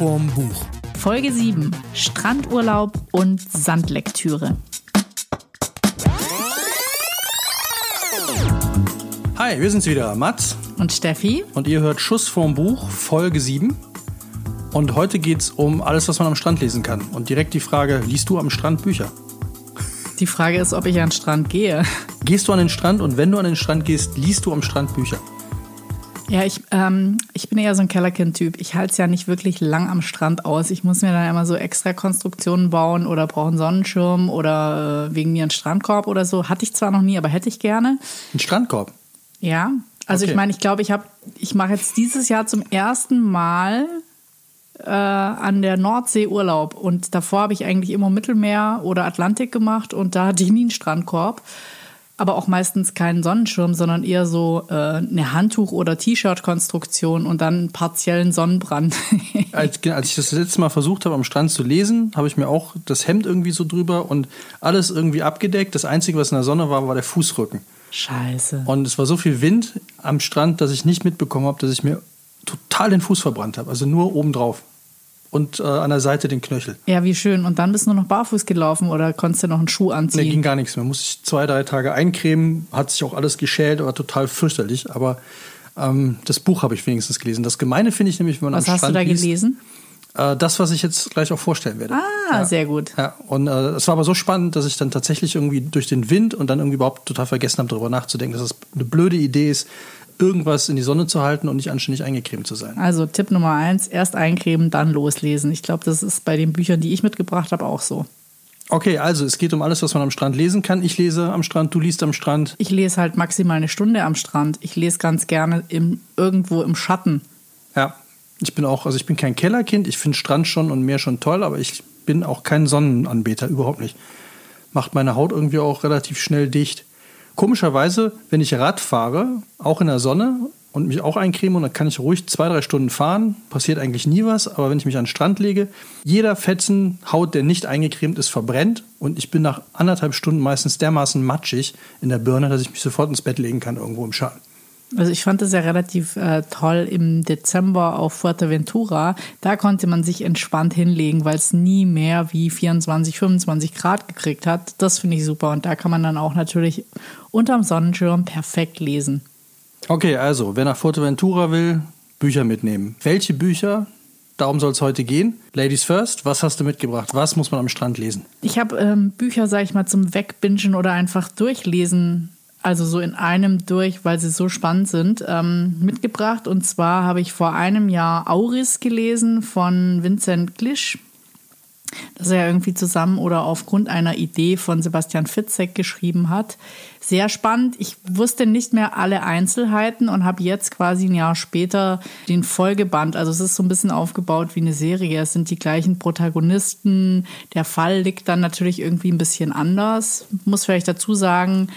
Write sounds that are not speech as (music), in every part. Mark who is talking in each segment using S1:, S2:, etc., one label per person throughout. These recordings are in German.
S1: vorm Buch.
S2: Folge 7. Strandurlaub und Sandlektüre.
S1: Hi, wir sind's wieder, Mats.
S2: Und Steffi?
S1: Und ihr hört Schuss vorm Buch, Folge 7. Und heute geht's um alles, was man am Strand lesen kann. Und direkt die Frage, liest du am Strand Bücher?
S2: Die Frage ist, ob ich an den Strand gehe.
S1: Gehst du an den Strand und wenn du an den Strand gehst, liest du am Strand Bücher?
S2: Ja, ich, ähm, ich bin eher so ein Kellerkind-Typ. Ich halte es ja nicht wirklich lang am Strand aus. Ich muss mir dann immer so extra Konstruktionen bauen oder brauche einen Sonnenschirm oder äh, wegen mir einen Strandkorb oder so. Hatte ich zwar noch nie, aber hätte ich gerne.
S1: Ein Strandkorb?
S2: Ja. Also
S1: Okay.
S2: ich meine, ich glaube, ich habe, ich mache jetzt dieses Jahr zum ersten Mal äh, an der Nordsee Urlaub. Und davor habe ich eigentlich immer Mittelmeer oder Atlantik gemacht und da hatte ich nie einen Strandkorb. Aber auch meistens keinen Sonnenschirm, sondern eher so äh, eine Handtuch- oder T-Shirt-Konstruktion und dann einen partiellen Sonnenbrand. (laughs)
S1: Als, als ich das letzte Mal versucht habe, am Strand zu lesen, habe ich mir auch das Hemd irgendwie so drüber und alles irgendwie abgedeckt. Das Einzige, was in der Sonne war, war der Fußrücken.
S2: Scheiße.
S1: Und es war so viel Wind am Strand, dass ich nicht mitbekommen habe, dass ich mir total den Fuß verbrannt habe. Also nur obendrauf. Und äh, an der Seite den Knöchel.
S2: Ja, wie schön. Und dann bist du noch barfuß gelaufen oder konntest du noch einen Schuh
S1: Nee,
S2: anziehen?
S1: ging gar nichts mehr. Musste ich zwei, drei Tage eincremen, hat sich auch alles geschält, war total fürchterlich. Aber ähm, das Buch habe ich wenigstens gelesen. Das Gemeine finde ich nämlich, wenn man
S2: Was
S1: am
S2: hast du
S1: Strand
S2: da
S1: liest,
S2: gelesen?
S1: Äh, das, was ich jetzt gleich auch vorstellen werde.
S2: Ah, sehr gut.
S1: Ja, und äh, es war aber so spannend, dass ich dann tatsächlich irgendwie durch den Wind und dann irgendwie überhaupt total vergessen habe, darüber nachzudenken, dass es eine blöde Idee ist, irgendwas in die Sonne zu halten und nicht anständig eingecremt zu sein.
S2: Also Tipp Nummer eins, erst eincremen, dann loslesen. Ich glaube, das ist bei den Büchern, die ich mitgebracht habe, auch so.
S1: Okay, also es geht um alles, was man am Strand lesen kann. Ich lese am Strand, du liest am Strand.
S2: Ich lese halt maximal eine Stunde am Strand. Ich lese ganz gerne im, irgendwo im Schatten.
S1: Ja, ich bin auch, also ich bin kein Kellerkind, ich finde Strand schon und Meer schon toll, aber ich bin auch kein Sonnenanbeter, überhaupt nicht. Macht meine Haut irgendwie auch relativ schnell dicht. Komischerweise, wenn ich Rad fahre, auch in der Sonne und mich auch eincreme, und dann kann ich ruhig zwei, drei Stunden fahren, passiert eigentlich nie was, aber wenn ich mich an den Strand lege, jeder Fetzen Haut, der nicht eingecremt ist, verbrennt und ich bin nach anderthalb Stunden meistens dermaßen matschig in der Birne, dass ich mich sofort ins Bett legen kann, irgendwo im Schatten.
S2: Also ich fand das ja relativ äh, toll im Dezember auf Fuerteventura. Da konnte man sich entspannt hinlegen, weil es nie mehr wie 24, 25 Grad gekriegt hat. Das finde ich super. Und da kann man dann auch natürlich unterm Sonnenschirm perfekt lesen.
S1: Okay, also, wer nach Fuerteventura will, Bücher mitnehmen. Welche Bücher? Darum soll es heute gehen. Ladies first, was hast du mitgebracht? Was muss man am Strand lesen?
S2: Ich habe ähm, Bücher, sag ich mal, zum Wegbingen oder einfach durchlesen, also so in einem durch, weil sie so spannend sind, ähm, mitgebracht. Und zwar habe ich vor einem Jahr Auris gelesen von Vincent Glisch. Das er irgendwie zusammen oder aufgrund einer Idee von Sebastian Fitzek geschrieben hat. Sehr spannend. Ich wusste nicht mehr alle Einzelheiten und habe jetzt quasi ein Jahr später den Folgeband. Also es ist so ein bisschen aufgebaut wie eine Serie. Es sind die gleichen Protagonisten. Der Fall liegt dann natürlich irgendwie ein bisschen anders. Muss vielleicht dazu sagen,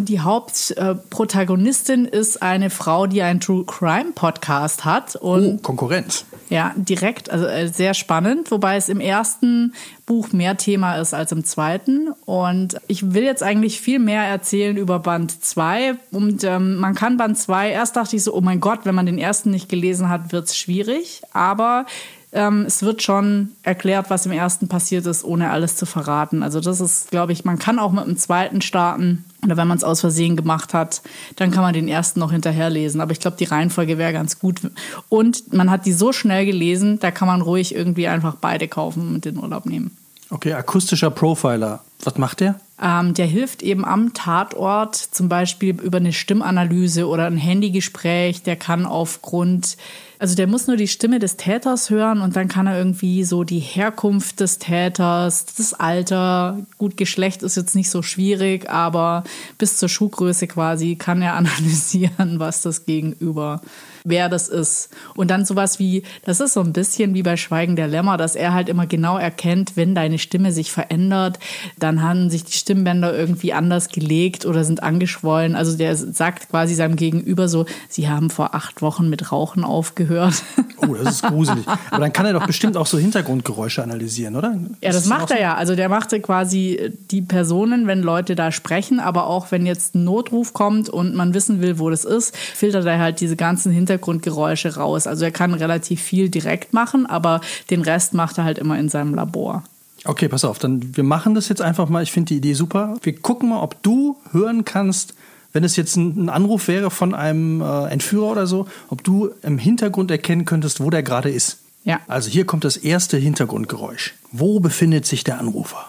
S2: die Hauptprotagonistin ist eine Frau, die einen True Crime Podcast hat und
S1: Oh, Konkurrenz.
S2: ja, direkt, also äh, sehr spannend, wobei es im ersten Buch mehr Thema ist als im zweiten. Und ich will jetzt eigentlich viel mehr erzählen über Band 2. Und ähm, man kann Band 2, erst dachte ich so, oh mein Gott, wenn man den ersten nicht gelesen hat, wird es schwierig. Aber ähm, es wird schon erklärt, was im ersten passiert ist, ohne alles zu verraten. Also das ist, glaube ich, man kann auch mit dem zweiten starten. Oder wenn man es aus Versehen gemacht hat, dann kann man den ersten noch hinterherlesen. Aber ich glaube, die Reihenfolge wäre ganz gut. Und man hat die so schnell gelesen, da kann man ruhig irgendwie einfach beide kaufen und den Urlaub nehmen.
S1: Okay, akustischer Profiler. Was macht der?
S2: Ähm, der hilft eben am Tatort, zum Beispiel über eine Stimmanalyse oder ein Handygespräch. Der kann aufgrund, also der muss nur die Stimme des Täters hören und dann kann er irgendwie so die Herkunft des Täters, das Alter, gut, Geschlecht ist jetzt nicht so schwierig, aber bis zur Schuhgröße quasi kann er (laughs) analysieren, was das Gegenüber wer das ist. Und dann sowas wie, das ist so ein bisschen wie bei Schweigen der Lämmer, dass er halt immer genau erkennt, wenn deine Stimme sich verändert, dann haben sich die Stimmbänder irgendwie anders gelegt oder sind angeschwollen. Also der sagt quasi seinem Gegenüber so, sie haben vor acht Wochen mit Rauchen aufgehört.
S1: Oh, das ist gruselig. Aber dann kann er doch bestimmt auch so Hintergrundgeräusche analysieren, oder?
S2: Ja, das
S1: Ist
S2: macht
S1: auch
S2: er
S1: so?
S2: ja. Also der macht quasi die Personen, wenn Leute da sprechen, aber auch wenn jetzt ein Notruf kommt und man wissen will, wo das ist, filtert er halt diese ganzen Hintergrundgeräusche raus. Also er kann relativ viel direkt machen, aber den Rest macht er halt immer in seinem Labor.
S1: Okay, pass auf, dann wir machen das jetzt einfach mal. Ich finde die Idee super. Wir gucken mal, ob du hören kannst, wenn es jetzt ein, Anruf wäre von einem äh, Entführer oder so, ob du im Hintergrund erkennen könntest, wo der gerade ist.
S2: Ja.
S1: Also hier kommt das erste Hintergrundgeräusch. Wo befindet sich der Anrufer?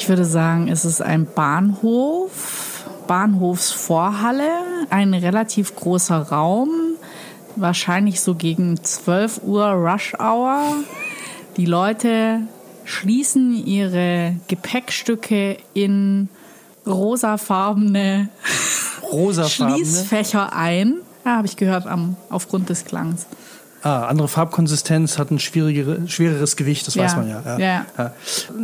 S2: Ich würde sagen, es ist ein Bahnhof, Bahnhofsvorhalle, ein relativ großer Raum, wahrscheinlich so gegen 12 Uhr Rush Hour. Die Leute schließen ihre Gepäckstücke in rosafarbene
S1: Rosafarbene.
S2: Schließfächer ein. Ja, habe ich gehört am, aufgrund des Klangs.
S1: Ah, andere Farbkonsistenz hat ein schwierigere, schwereres Gewicht, das
S2: Ja.
S1: weiß man ja. Ja,
S2: Ja.
S1: ja.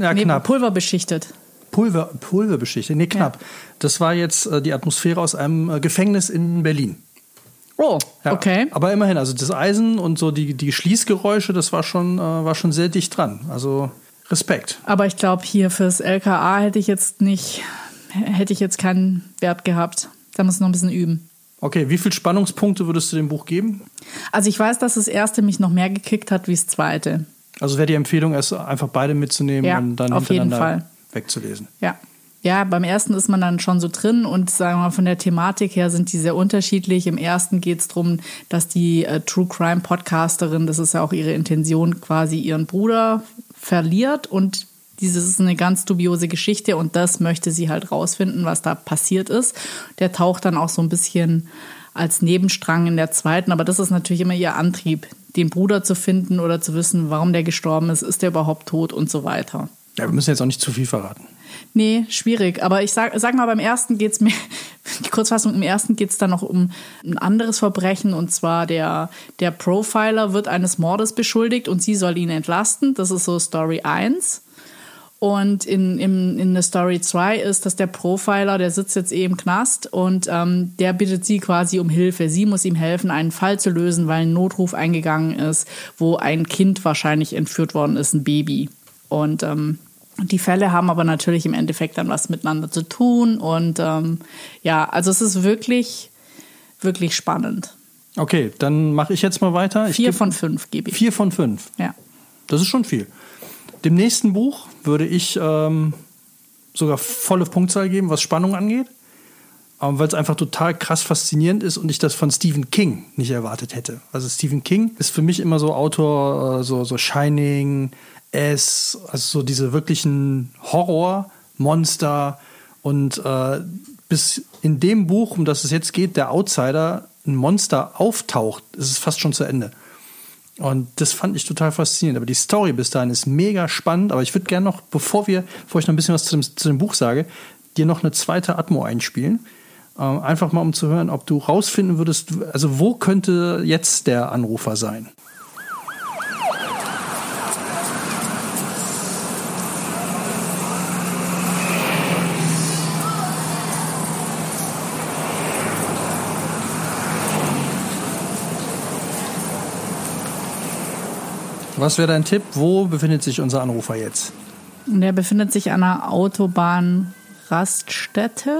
S1: ja
S2: Nee,
S1: knapp.
S2: pulverbeschichtet.
S1: Pulver, Pulverbeschichtet. Nee, knapp. Das war jetzt äh, die Atmosphäre aus einem äh, Gefängnis in Berlin.
S2: Oh, okay.
S1: Aber immerhin, also das Eisen und so die, die Schließgeräusche, das war schon, äh, war schon sehr dicht dran. Also Respekt.
S2: Aber ich glaube, hier fürs LKA hätte ich jetzt nicht, hätte ich jetzt keinen Wert gehabt. Da muss ich noch ein bisschen üben.
S1: Okay, wie viele Spannungspunkte würdest du dem Buch geben?
S2: Also ich weiß, dass das erste mich noch mehr gekickt hat wie das zweite.
S1: Also wäre die Empfehlung, erst einfach beide mitzunehmen
S2: Ja,
S1: und dann
S2: auf jeden Fall.
S1: wegzulesen.
S2: Ja. Ja, beim ersten ist man dann schon so drin und sagen wir mal, von der Thematik her sind die sehr unterschiedlich. Im ersten geht es darum, dass die äh, True Crime Podcasterin, das ist ja auch ihre Intention, quasi ihren Bruder verliert und dieses ist eine ganz dubiose Geschichte und das möchte sie halt rausfinden, was da passiert ist. Der taucht dann auch so ein bisschen als Nebenstrang in der zweiten, aber das ist natürlich immer ihr Antrieb, den Bruder zu finden oder zu wissen, warum der gestorben ist, ist der überhaupt tot und so weiter.
S1: Ja, wir müssen jetzt auch nicht zu viel verraten.
S2: Nee, schwierig. Aber ich sag, sag mal, beim ersten geht's mir, (laughs) die Kurzfassung, im ersten geht's dann noch um ein anderes Verbrechen und zwar der, der Profiler wird eines Mordes beschuldigt und sie soll ihn entlasten. Das ist so Story 1. Und in, in, in der Story 2 ist, dass der Profiler, der sitzt jetzt eh im Knast und ähm, der bittet sie quasi um Hilfe. Sie muss ihm helfen, einen Fall zu lösen, weil ein Notruf eingegangen ist, wo ein Kind wahrscheinlich entführt worden ist, ein Baby. Und ähm, die Fälle haben aber natürlich im Endeffekt dann was miteinander zu tun. Und ähm, ja, also es ist wirklich, wirklich spannend.
S1: Okay, dann mache ich jetzt mal weiter. Ich
S2: Vier von fünf gebe ich.
S1: vier von fünf.
S2: Ja.
S1: Das ist schon viel. Dem nächsten Buch würde ich ähm, sogar volle Punktzahl geben, was Spannung angeht. Ähm, Weil es einfach total krass faszinierend ist und ich das von Stephen King nicht erwartet hätte. Also Stephen King ist für mich immer so Autor, äh, so, so Shining, S, also so diese wirklichen Horror, Monster und äh, bis in dem Buch, um das es jetzt geht, der Outsider, ein Monster auftaucht, ist es fast schon zu Ende. Und das fand ich total faszinierend. Aber die Story bis dahin ist mega spannend. Aber ich würde gerne noch, bevor wir, bevor ich noch ein bisschen was zu dem, zu dem Buch sage, dir noch eine zweite Atmo einspielen. Ähm, einfach mal, um zu hören, ob du rausfinden würdest, also wo könnte jetzt der Anrufer sein? Was wäre dein Tipp? Wo befindet sich unser Anrufer jetzt?
S2: Der befindet sich an einer Autobahnraststätte.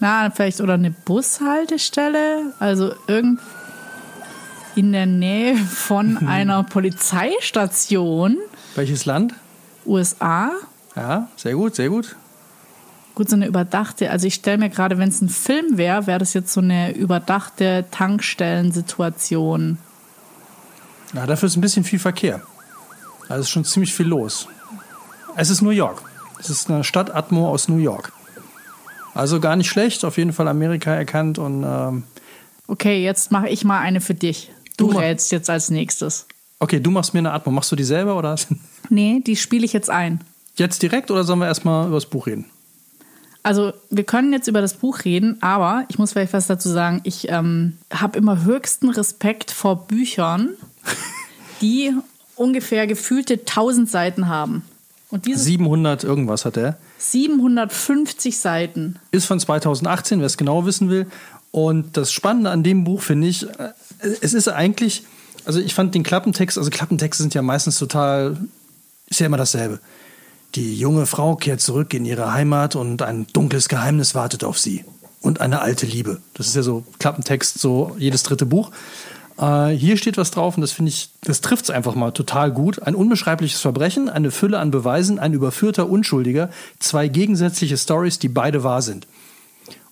S2: Na, vielleicht oder eine Bushaltestelle. Also irgend in der Nähe von (laughs) einer Polizeistation.
S1: Welches Land?
S2: USA.
S1: Ja, sehr gut, sehr gut.
S2: Gut, so eine überdachte, also ich stelle mir gerade, wenn es ein Film wäre, wäre das jetzt so eine überdachte Tankstellensituation.
S1: Ja, dafür ist ein bisschen viel Verkehr. Also ist schon ziemlich viel los. Es ist New York. Es ist eine Stadt Atmo aus New York. Also gar nicht schlecht, auf jeden Fall Amerika erkannt und ähm,
S2: Okay, jetzt mache ich mal eine für dich. Du,
S1: Du
S2: rätst jetzt als nächstes.
S1: okay, du machst mir eine Atmo. Machst du die selber oder (laughs)
S2: Nee, die spiele ich jetzt ein.
S1: jetzt direkt oder sollen wir erstmal über das Buch reden?
S2: Also, wir können jetzt über das Buch reden, aber ich muss vielleicht was dazu sagen. Ich ähm, habe immer höchsten Respekt vor Büchern, die ungefähr gefühlte 1000 Seiten haben. Und diese
S1: 700 irgendwas hat er.
S2: 750 Seiten.
S1: Ist von 2018, wer es genau wissen will. Und das Spannende an dem Buch finde ich, äh, es ist eigentlich, also ich fand den Klappentext, also Klappentexte sind ja meistens total, ist ja immer dasselbe. Die junge Frau kehrt zurück in ihre Heimat und ein dunkles Geheimnis wartet auf sie. Und eine alte Liebe. Das ist ja so Klappentext, so jedes dritte Buch. Äh, hier steht was drauf und das finde ich, das trifft es einfach mal total gut. Ein unbeschreibliches Verbrechen, eine Fülle an Beweisen, ein überführter Unschuldiger, zwei gegensätzliche Stories, die beide wahr sind.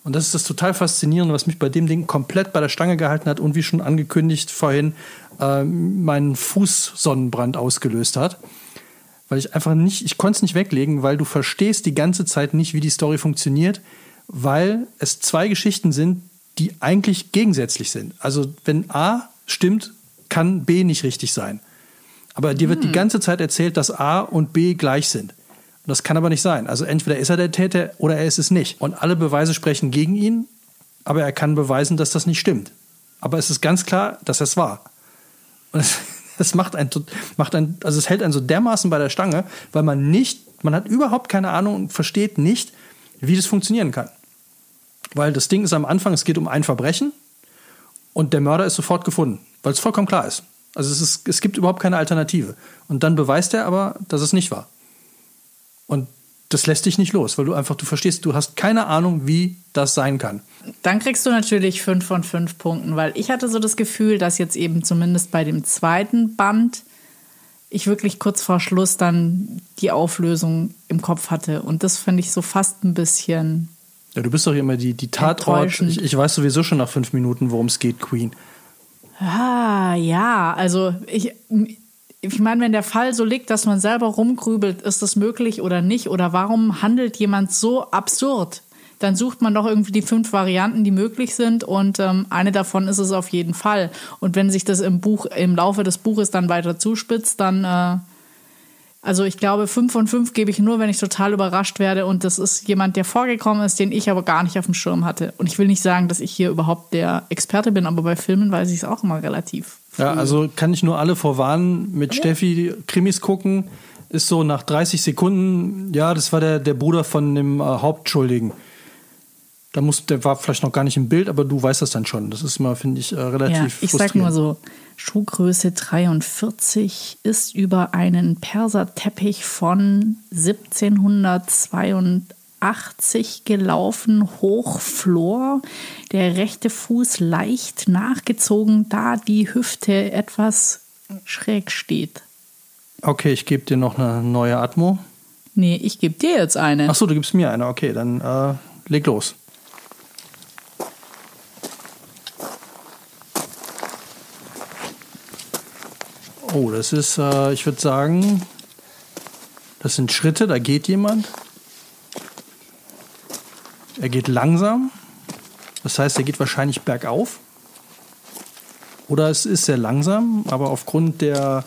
S1: Und das ist das total faszinierende, was mich bei dem Ding komplett bei der Stange gehalten hat und wie schon angekündigt vorhin äh, meinen Fußsonnenbrand ausgelöst hat. Weil ich einfach nicht, ich konnte es nicht weglegen, weil du verstehst die ganze Zeit nicht, wie die Story funktioniert, weil es zwei Geschichten sind, die eigentlich gegensätzlich sind. Also wenn A stimmt, kann B nicht richtig sein. Aber dir wird die hm. ganze Zeit erzählt, dass A und B gleich sind. Und das kann aber nicht sein. Also entweder ist er der Täter oder er ist es nicht. Und alle Beweise sprechen gegen ihn, aber er kann beweisen, dass das nicht stimmt. Aber es ist ganz klar, dass er es war. Und es, (laughs) es macht ein, macht ein, also es hält einen so dermaßen bei der Stange, weil man nicht, man hat überhaupt keine Ahnung und versteht nicht, wie das funktionieren kann. Weil das Ding ist am Anfang, es geht um ein Verbrechen und der Mörder ist sofort gefunden, weil es vollkommen klar ist. Also es, ist, es gibt überhaupt keine Alternative. Und dann beweist er aber, dass es nicht war. Und das lässt dich nicht los, weil du einfach, du verstehst, du hast keine Ahnung, wie das sein kann.
S2: Dann kriegst du natürlich fünf von fünf Punkten, weil ich hatte so das Gefühl, dass jetzt eben zumindest bei dem zweiten Band ich wirklich kurz vor Schluss dann die Auflösung im Kopf hatte. Und das finde ich so fast ein bisschen
S1: ja, du bist doch immer die, die Tatort. Ich, ich weiß sowieso schon nach fünf Minuten, worum es geht, Queen.
S2: Ah, ja, also ich, ich meine, wenn der Fall so liegt, dass man selber rumgrübelt, ist das möglich oder nicht? Oder warum handelt jemand so absurd? Dann sucht man doch irgendwie die fünf Varianten, die möglich sind und ähm, eine davon ist es auf jeden Fall. Und wenn sich das im Buch, im Laufe des Buches dann weiter zuspitzt, dann äh, also ich glaube, fünf von fünf gebe ich nur, wenn ich total überrascht werde und das ist jemand, der vorgekommen ist, den ich aber gar nicht auf dem Schirm hatte. Und ich will nicht sagen, dass ich hier überhaupt der Experte bin, aber bei Filmen weiß ich es auch immer relativ.
S1: Früh. Ja, also kann ich nur alle vorwarnen, mit ja. Steffi Krimis gucken, ist so nach 30 Sekunden, ja, das war der, der Bruder von dem äh, Hauptschuldigen. Da muss, der war vielleicht noch gar nicht im Bild, aber du weißt das dann schon. Das ist mal, finde ich, äh, relativ. Ja,
S2: ich sag nur so, Schuhgröße 43 ist über einen Perserteppich von 1782 gelaufen, Hochflor, der rechte Fuß leicht nachgezogen, da die Hüfte etwas schräg steht.
S1: Okay, ich gebe dir noch eine neue Atmo.
S2: Nee, ich gebe dir jetzt eine.
S1: Ach so, du gibst mir eine. Okay, dann äh, leg los. Oh, das ist, äh, ich würde sagen, das sind Schritte, da geht jemand. Er geht langsam. Das heißt, er geht wahrscheinlich bergauf. Oder es ist sehr langsam, aber aufgrund der,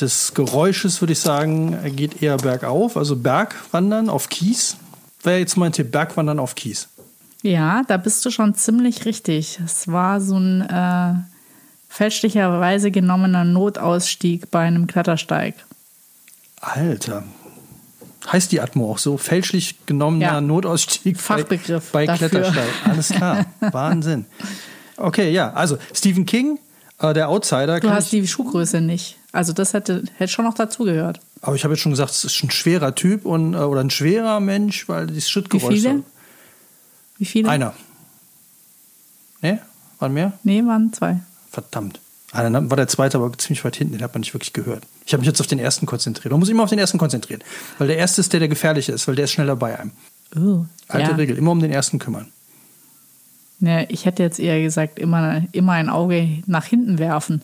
S1: des Geräusches würde ich sagen, er geht eher bergauf. Also Bergwandern auf Kies. Wäre jetzt mein Tipp, Bergwandern auf Kies.
S2: Ja, da bist du schon ziemlich richtig. Es war so ein äh, fälschlicherweise genommener Notausstieg bei einem Klettersteig.
S1: Alter. Heißt die Atmo auch so? Fälschlich genommener ja. Notausstieg
S2: Fachbegriff
S1: bei, bei Klettersteig. Alles klar. (laughs) Wahnsinn. Okay, ja. Also Stephen King, äh, der Outsider.
S2: Du hast die Schuhgröße nicht. Also das hätte, hätte schon noch dazugehört.
S1: Aber ich habe jetzt schon gesagt, es ist ein schwerer Typ und, äh, oder ein schwerer Mensch, weil die Schrittgeräusche. Wie viele?
S2: Wie viele?
S1: Einer. Nee? Waren mehr?
S2: Nee, waren zwei.
S1: Verdammt. Ah, dann war der zweite aber ziemlich weit hinten, den hat man nicht wirklich gehört. Ich habe mich jetzt auf den ersten konzentriert. Man muss immer auf den ersten konzentrieren. Weil der erste ist der, der gefährlich ist, weil der ist schneller bei einem.
S2: Oh,
S1: Alte ja. Regel, immer um den ersten kümmern.
S2: Ja, ich hätte jetzt eher gesagt, immer, immer ein Auge nach hinten werfen.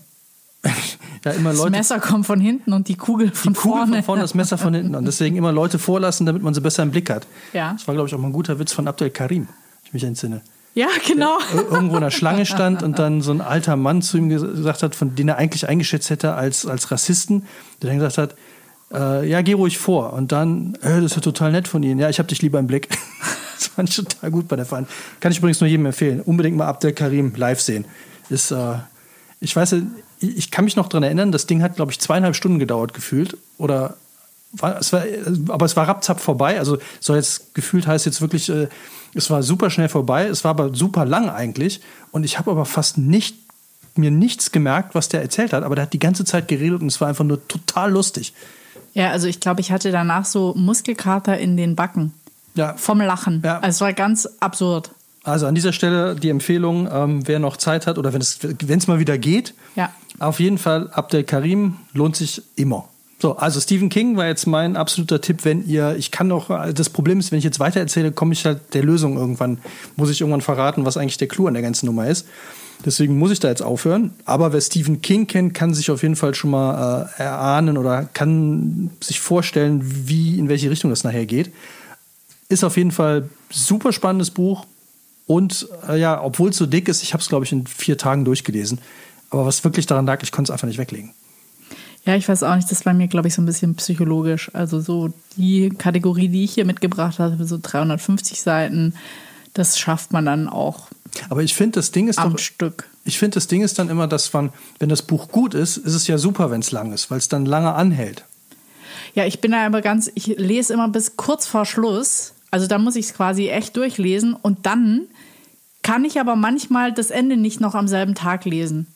S2: (laughs)
S1: ja, immer Leute,
S2: das Messer kommt von hinten und die Kugel von
S1: die Kugel
S2: vorne.
S1: von vorne, das Messer von hinten. Und deswegen immer Leute vorlassen, damit man sie besser im Blick hat.
S2: Ja.
S1: Das war, glaube ich, auch mal ein guter Witz von Abdel Karim, ich mich entsinne.
S2: Ja, genau.
S1: irgendwo in der Schlange stand und dann so ein alter Mann zu ihm gesagt hat, von den er eigentlich eingeschätzt hätte als, als Rassisten, der dann gesagt hat, äh, ja, geh ruhig vor. Und dann, äh, das ist ja total nett von Ihnen. Ja, ich habe dich lieber im Blick. (laughs) das fand ich total gut bei der Fahrt. Kann ich übrigens nur jedem empfehlen. Unbedingt mal Abdel Karim live sehen. Ist, äh, ich weiß, ich kann mich noch daran erinnern, das Ding hat, glaube ich, zweieinhalb Stunden gedauert gefühlt. Oder war, es war, aber es war rapzapp vorbei. Also soll jetzt gefühlt heißt jetzt wirklich, äh, es war super schnell vorbei. Es war aber super lang eigentlich. Und ich habe aber fast nicht mir nichts gemerkt, was der erzählt hat. Aber der hat die ganze Zeit geredet und es war einfach nur total lustig.
S2: Ja, also ich glaube, ich hatte danach so Muskelkater in den Backen.
S1: Ja.
S2: Vom Lachen.
S1: Ja.
S2: Also es war ganz absurd.
S1: Also an dieser Stelle die Empfehlung, ähm, wer noch Zeit hat oder wenn es wenn es mal wieder geht,
S2: Ja.
S1: auf jeden Fall Abdel Karim lohnt sich immer. So, also Stephen King war jetzt mein absoluter Tipp, wenn ihr, ich kann noch, das Problem ist, wenn ich jetzt weiter erzähle, komme ich halt der Lösung irgendwann, muss ich irgendwann verraten, was eigentlich der Clou an der ganzen Nummer ist. Deswegen muss ich da jetzt aufhören. Aber wer Stephen King kennt, kann sich auf jeden Fall schon mal äh, erahnen oder kann sich vorstellen, wie, in welche Richtung das nachher geht. Ist auf jeden Fall super spannendes Buch. Und äh, ja, obwohl es so dick ist, ich habe es, glaube ich, in vier Tagen durchgelesen. Aber was wirklich daran lag, ich konnte es einfach nicht weglegen.
S2: Ja, ich weiß auch nicht, das war mir, glaube ich, so ein bisschen psychologisch. Also so die Kategorie, die ich hier mitgebracht habe, so 350 Seiten, das schafft man dann auch
S1: Aber ich finde, das Ding ist
S2: am
S1: doch,
S2: Stück.
S1: ich finde, das Ding ist dann immer, dass man, wenn das Buch gut ist, ist es ja super, wenn es lang ist, weil es dann lange anhält.
S2: Ja, ich bin da aber ganz, ich lese immer bis kurz vor Schluss. Also da muss ich es quasi echt durchlesen und dann kann ich aber manchmal das Ende nicht noch am selben Tag lesen.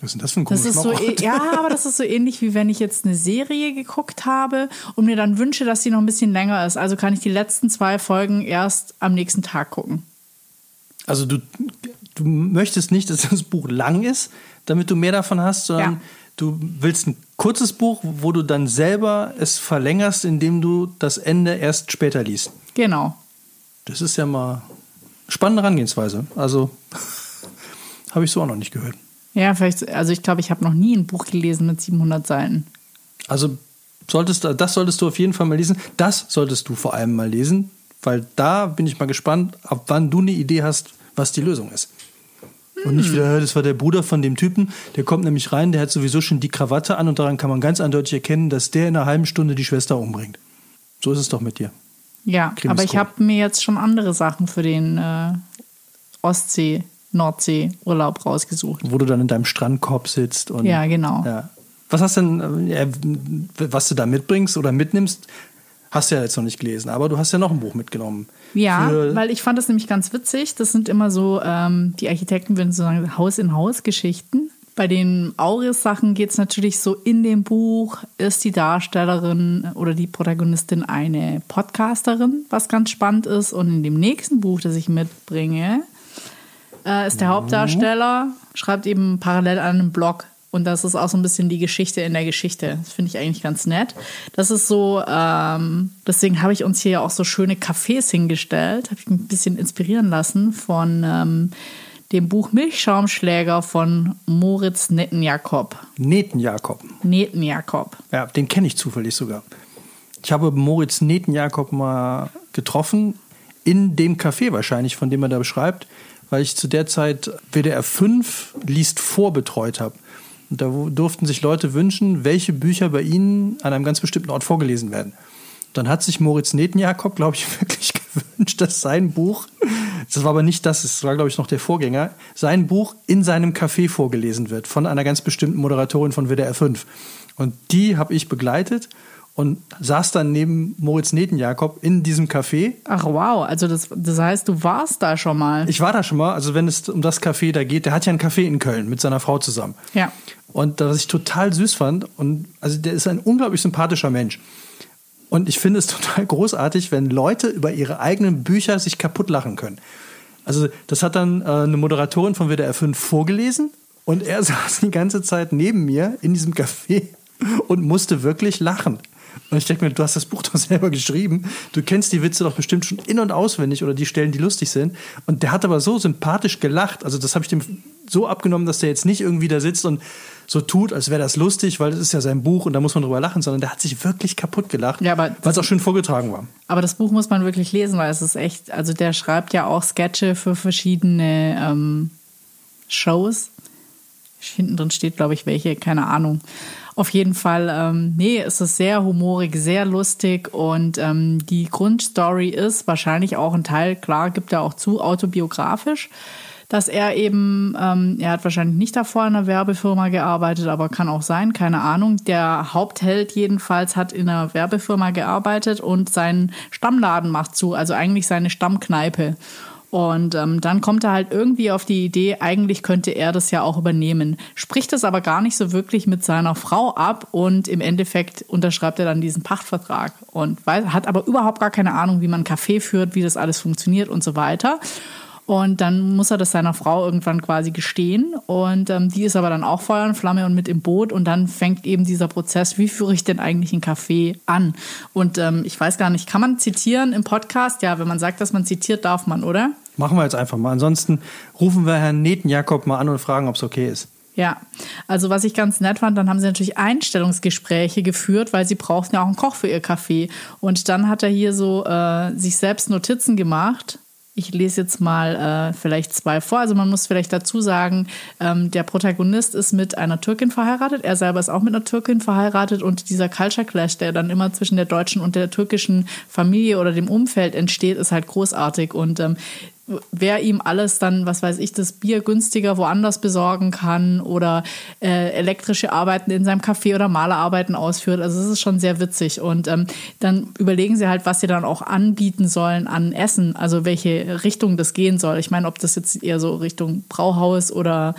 S1: Was ist denn das für ein
S2: Das ist so, eh- ja, aber das ist so ähnlich wie wenn ich jetzt eine Serie geguckt habe und mir dann wünsche, dass sie noch ein bisschen länger ist. Also kann ich die letzten zwei Folgen erst am nächsten Tag gucken.
S1: Also du, du möchtest nicht, dass das Buch lang ist, damit du mehr davon hast, sondern
S2: Ja.
S1: du willst ein kurzes Buch, wo du dann selber es verlängerst, indem du das Ende erst später liest.
S2: Genau.
S1: Das ist ja mal spannende Herangehensweise. Also (laughs) habe ich so auch noch nicht gehört.
S2: Ja, vielleicht, also ich glaube, ich habe noch nie ein Buch gelesen mit 700 Seiten.
S1: Also solltest du, das solltest du auf jeden Fall mal lesen. Das solltest du vor allem mal lesen, weil da bin ich mal gespannt, ab wann du eine Idee hast, was die Lösung ist. Und nicht wieder, das war der Bruder von dem Typen, der kommt nämlich rein, der hat sowieso schon die Krawatte an und daran kann man ganz eindeutig erkennen, dass der in einer halben Stunde die Schwester umbringt. So ist es doch mit dir.
S2: Ja,
S1: Krimis
S2: aber ich habe mir jetzt schon andere Sachen für den äh, Ostsee, Nordsee Urlaub rausgesucht.
S1: Wo du dann in deinem Strandkorb sitzt und.
S2: Ja, genau.
S1: Ja. Was hast denn, äh, was du da mitbringst oder mitnimmst, hast du ja jetzt noch nicht gelesen, aber du hast ja noch ein Buch mitgenommen.
S2: Ja,
S1: Für-
S2: weil ich fand das nämlich ganz witzig. Das sind immer so, ähm, die Architekten würden so sagen, Haus-in-Haus-Geschichten. Bei den Auris-Sachen geht es natürlich so, in dem Buch ist die Darstellerin oder die Protagonistin eine Podcasterin, was ganz spannend ist. Und in dem nächsten Buch, das ich mitbringe, äh, ist der Hauptdarsteller, schreibt eben parallel an einem Blog. Und das ist auch so ein bisschen die Geschichte in der Geschichte. Das finde ich eigentlich ganz nett. Das ist so, ähm, deswegen habe ich uns hier auch so schöne Cafés hingestellt. Habe ich mich ein bisschen inspirieren lassen von ähm, dem Buch Milchschaumschläger von Moritz Nettenjakob.
S1: Netenjakob.
S2: Nettenjakob.
S1: Ja, den kenne ich zufällig sogar. Ich habe Moritz Netenjakob mal getroffen, in dem Café wahrscheinlich, von dem er da beschreibt, weil ich zu der Zeit WDR 5 liest vorbetreut habe. Und da durften sich Leute wünschen, welche Bücher bei ihnen an einem ganz bestimmten Ort vorgelesen werden. Dann hat sich Moritz Netenjakob, glaube ich, (laughs) wirklich gewünscht, dass sein Buch, das war aber nicht das, das war, glaube ich, noch der Vorgänger, sein Buch in seinem Café vorgelesen wird von einer ganz bestimmten Moderatorin von WDR 5. Und die habe ich begleitet und saß dann neben Moritz Netenjakob in diesem Café.
S2: Ach wow, also das, das heißt, du warst da schon mal.
S1: Ich war da schon mal, also wenn es um das Café da geht, der hat ja ein Café in Köln mit seiner Frau zusammen.
S2: Ja.
S1: Und was ich total süß fand, und also der ist ein unglaublich sympathischer Mensch. Und ich finde es (laughs) total großartig, wenn Leute über ihre eigenen Bücher sich kaputt lachen können. Also, das hat dann äh, eine Moderatorin von WDR 5 vorgelesen und er (laughs) saß die ganze Zeit neben mir in diesem Café und musste wirklich lachen. Und ich denke mir, du hast das Buch (laughs) doch selber geschrieben. Du kennst die Witze doch bestimmt schon in- und auswendig oder die Stellen, die lustig sind. Und der hat aber so sympathisch gelacht. Also, das habe ich dem so abgenommen, dass der jetzt nicht irgendwie da sitzt und so tut, als wäre das lustig, weil das ist ja sein Buch und da muss man drüber lachen, sondern der hat sich wirklich kaputt gelacht,
S2: Ja,
S1: weil es auch schön vorgetragen war.
S2: Aber das Buch muss man wirklich lesen, weil es ist echt, also der schreibt ja auch Sketche für verschiedene ähm, Shows. Hinten drin steht, glaube ich, welche, keine Ahnung. Auf jeden Fall, ähm, nee, es ist sehr humorig, sehr lustig und ähm, die Grundstory ist wahrscheinlich auch ein Teil, klar, gibt er auch zu, autobiografisch. dass er eben, ähm, er hat wahrscheinlich nicht davor in einer Werbefirma gearbeitet, aber kann auch sein, keine Ahnung. Der Hauptheld jedenfalls hat in einer Werbefirma gearbeitet und sein Stammladen macht zu, also eigentlich seine Stammkneipe. Und ähm, dann kommt er halt irgendwie auf die Idee, eigentlich könnte er das ja auch übernehmen. Spricht das aber gar nicht so wirklich mit seiner Frau ab und im Endeffekt unterschreibt er dann diesen Pachtvertrag und weiß, hat aber überhaupt gar keine Ahnung, wie man Kaffee führt, wie das alles funktioniert und so weiter. Und dann muss er das seiner Frau irgendwann quasi gestehen. Und ähm, die ist aber dann auch Feuer und Flamme und mit im Boot. Und dann fängt eben dieser Prozess, wie führe ich denn eigentlich einen Kaffee an? Und ähm, ich weiß gar nicht, kann man zitieren im Podcast? Ja, wenn man sagt, dass man zitiert, darf man, oder?
S1: Machen wir jetzt einfach mal. Ansonsten rufen wir Herrn Netenjakob mal an und fragen, ob es okay ist.
S2: Ja, also was ich ganz nett fand, dann haben sie natürlich Einstellungsgespräche geführt, weil sie brauchten ja auch einen Koch für ihr Kaffee. Und dann hat er hier so äh, sich selbst Notizen gemacht ich lese jetzt mal äh, vielleicht zwei vor. Also man muss vielleicht dazu sagen, ähm, der Protagonist ist mit einer Türkin verheiratet. Er selber ist auch mit einer Türkin verheiratet und dieser Culture Clash, der dann immer zwischen der deutschen und der türkischen Familie oder dem Umfeld entsteht, ist halt großartig. Und ähm, wer ihm alles dann, was weiß ich, das Bier günstiger woanders besorgen kann oder äh, elektrische Arbeiten in seinem Café oder Malerarbeiten ausführt. Also es ist schon sehr witzig. Und ähm, dann überlegen sie halt, was sie dann auch anbieten sollen an Essen, also welche Richtung das gehen soll. Ich meine, ob das jetzt eher so Richtung Brauhaus oder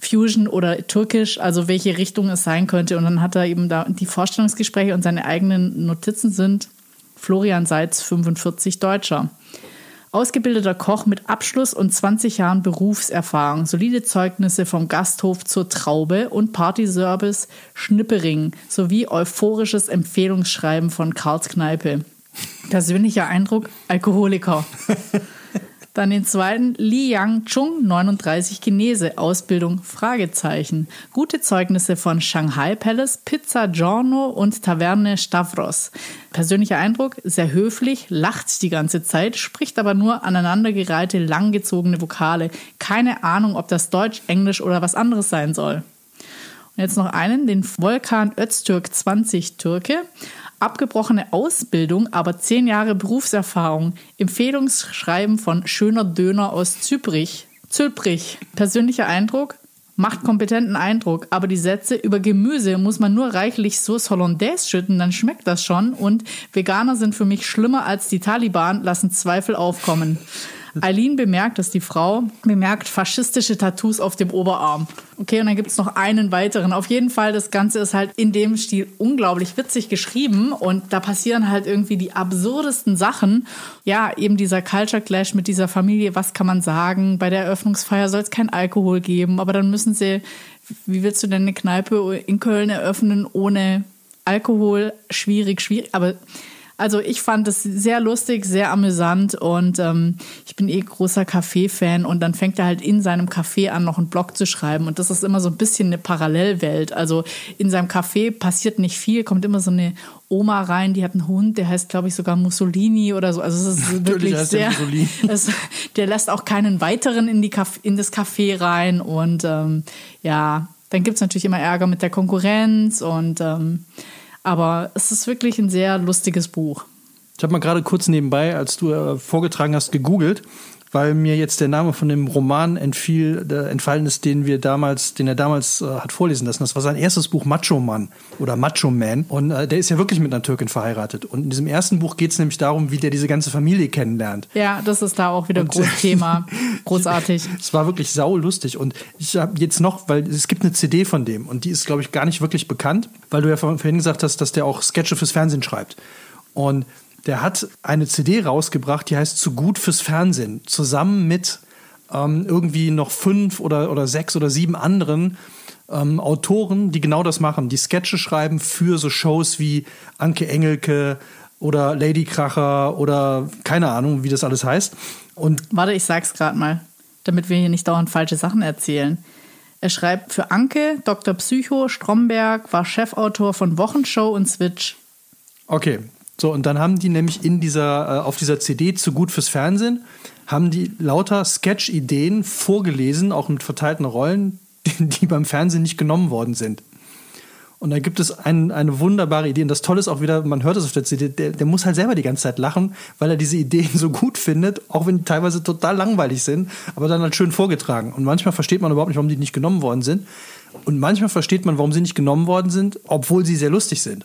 S2: Fusion oder Türkisch, also welche Richtung es sein könnte. Und dann hat er eben da die Vorstellungsgespräche und seine eigenen Notizen sind Florian Seitz 45 Deutscher. Ausgebildeter Koch mit Abschluss und 20 Jahren Berufserfahrung, solide Zeugnisse vom Gasthof zur Traube und Partyservice Schnippering sowie euphorisches Empfehlungsschreiben von Karls Kneipe. Persönlicher Eindruck: Alkoholiker. (laughs) Dann den zweiten Li Yang Chung, 39 Chinese, Ausbildung Fragezeichen. Gute Zeugnisse von Shanghai Palace, Pizza Giorno und Taverne Stavros. Persönlicher Eindruck, sehr höflich, lacht die ganze Zeit, spricht aber nur aneinandergereihte, langgezogene Vokale. Keine Ahnung, ob das Deutsch, Englisch oder was anderes sein soll. Und jetzt noch einen, den Volkan Öztürk 20 Türke abgebrochene Ausbildung, aber zehn Jahre Berufserfahrung. Empfehlungsschreiben von Schöner Döner aus Zyprich. Zyprich. Persönlicher Eindruck? Macht kompetenten Eindruck, aber die Sätze über Gemüse muss man nur reichlich Sauce Hollandaise schütten, dann schmeckt das schon. Und Veganer sind für mich schlimmer als die Taliban, lassen Zweifel aufkommen. (laughs) Eileen bemerkt, dass die Frau bemerkt faschistische Tattoos auf dem Oberarm. Okay, und dann gibt es noch einen weiteren. Auf jeden Fall, das Ganze ist halt in dem Stil unglaublich witzig geschrieben und da passieren halt irgendwie die absurdesten Sachen. Ja, eben dieser Culture Clash mit dieser Familie, was kann man sagen? Bei der Eröffnungsfeier soll es kein Alkohol geben, aber dann müssen sie, wie willst du denn eine Kneipe in Köln eröffnen ohne Alkohol? Schwierig, schwierig, aber also ich fand es sehr lustig, sehr amüsant und ähm, ich bin eh großer Kaffee-Fan und dann fängt er halt in seinem Café an, noch einen Blog zu schreiben und das ist immer so ein bisschen eine Parallelwelt. Also in seinem Café passiert nicht viel, kommt immer so eine Oma rein, die hat einen Hund, der heißt glaube ich sogar Mussolini oder so. Also es ist (laughs) wirklich sehr, (laughs) es, der lässt auch keinen weiteren in, die Caf in das Café rein und ähm, ja, dann gibt es natürlich immer Ärger mit der Konkurrenz und ähm, aber es ist wirklich ein sehr lustiges Buch.
S1: Ich habe mal gerade kurz nebenbei, als du äh, vorgetragen hast, gegoogelt, weil mir jetzt der Name von dem Roman entfiel, entfallen ist, den wir damals, den er damals äh, hat vorlesen lassen. Das war sein erstes Buch Macho Mann oder Macho Man. Und äh, der ist ja wirklich mit einer Türkin verheiratet. Und in diesem ersten Buch geht es nämlich darum, wie der diese ganze Familie kennenlernt.
S2: Ja, das ist da auch wieder ein großes Thema. (laughs) Großartig.
S1: es war wirklich saulustig. Und ich habe jetzt noch, weil es gibt eine CD von dem und die ist, glaube ich, gar nicht wirklich bekannt, weil du ja vorhin gesagt hast, dass der auch Sketche fürs Fernsehen schreibt. Und der hat eine CD rausgebracht, die heißt Zu gut fürs Fernsehen, zusammen mit ähm, irgendwie noch fünf oder, oder sechs oder sieben anderen ähm, Autoren, die genau das machen, die Sketche schreiben für so Shows wie Anke Engelke oder Lady Kracher oder keine Ahnung, wie das alles heißt. Und
S2: Warte, ich sag's gerade mal, damit wir hier nicht dauernd falsche Sachen erzählen. Er schreibt für Anke, Dr. Psycho, Stromberg, war Chefautor von Wochenshow und Switch.
S1: Okay, so, und dann haben die nämlich in dieser, äh, auf dieser CD zu gut fürs Fernsehen, haben die lauter Und da gibt es ein, eine wunderbare Idee. Und das Tolle ist auch wieder, man hört es auf der CD, der, der muss halt selber die ganze Zeit lachen, weil er diese Ideen (laughs) so gut findet, auch wenn die teilweise total langweilig sind, aber dann halt schön vorgetragen. Und manchmal versteht man überhaupt nicht, warum die nicht genommen worden sind. Und manchmal versteht man, warum sie nicht genommen worden sind, obwohl sie sehr lustig sind.